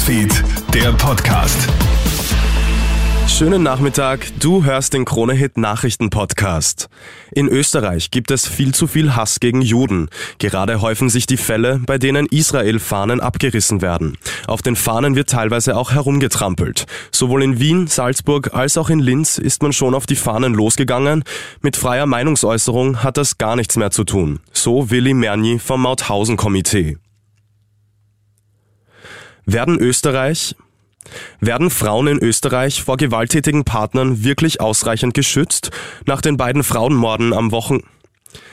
Newsfeed, der Podcast. Schönen Nachmittag, du hörst den Kronehit Nachrichten Podcast. In Österreich gibt es viel zu viel Hass gegen Juden. Gerade häufen sich die Fälle, bei denen Israel-Fahnen abgerissen werden. Auf den Fahnen wird teilweise auch herumgetrampelt. Sowohl in Wien, Salzburg als auch in Linz ist man schon auf die Fahnen losgegangen. Mit freier Meinungsäußerung hat das gar nichts mehr zu tun. So Willi Merni vom Mauthausen-Komitee. Werden Österreich, werden Frauen in Österreich vor gewalttätigen Partnern wirklich ausreichend geschützt? Nach den beiden Frauenmorden am Wochen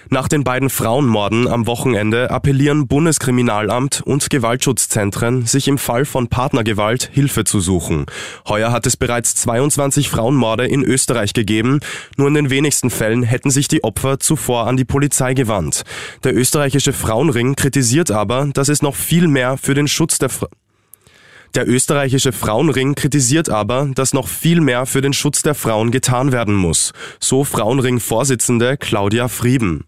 nach den beiden Frauenmorden am Wochenende appellieren Bundeskriminalamt und Gewaltschutzzentren, sich im Fall von Partnergewalt Hilfe zu suchen. Heuer hat es bereits 22 Frauenmorde in Österreich gegeben. Nur in den wenigsten Fällen hätten sich die Opfer zuvor an die Polizei gewandt. Der österreichische Frauenring kritisiert aber, dass es noch viel mehr für den Schutz der Fra der österreichische Frauenring kritisiert aber, dass noch viel mehr für den Schutz der Frauen getan werden muss. So Frauenring-Vorsitzende Claudia Frieben.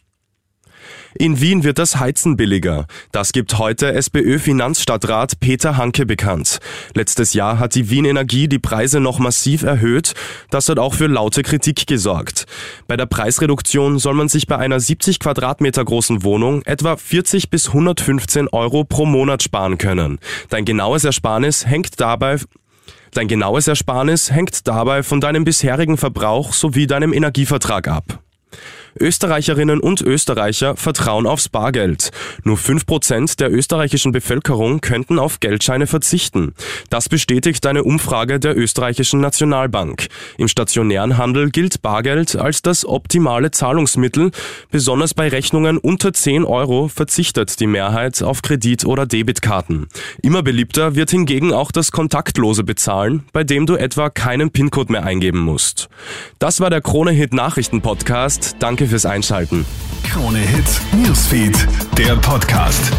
In Wien wird das Heizen billiger. Das gibt heute SPÖ-Finanzstadtrat Peter Hanke bekannt. Letztes Jahr hat die Wien Energie die Preise noch massiv erhöht. Das hat auch für laute Kritik gesorgt. Bei der Preisreduktion soll man sich bei einer 70 Quadratmeter großen Wohnung etwa 40 bis 115 Euro pro Monat sparen können. Dein genaues Ersparnis hängt dabei Dein genaues Ersparnis hängt dabei von deinem bisherigen Verbrauch sowie deinem Energievertrag ab. Österreicherinnen und Österreicher vertrauen aufs Bargeld. Nur 5% der österreichischen Bevölkerung könnten auf Geldscheine verzichten. Das bestätigt eine Umfrage der österreichischen Nationalbank. Im stationären Handel gilt Bargeld als das optimale Zahlungsmittel. Besonders bei Rechnungen unter 10 Euro verzichtet die Mehrheit auf Kredit- oder Debitkarten. Immer beliebter wird hingegen auch das kontaktlose Bezahlen, bei dem du etwa keinen PIN-Code mehr eingeben musst. Das war der Krone-Hit Nachrichten Podcast. Danke fürs Einschalten. Krone Hits, Newsfeed, der Podcast.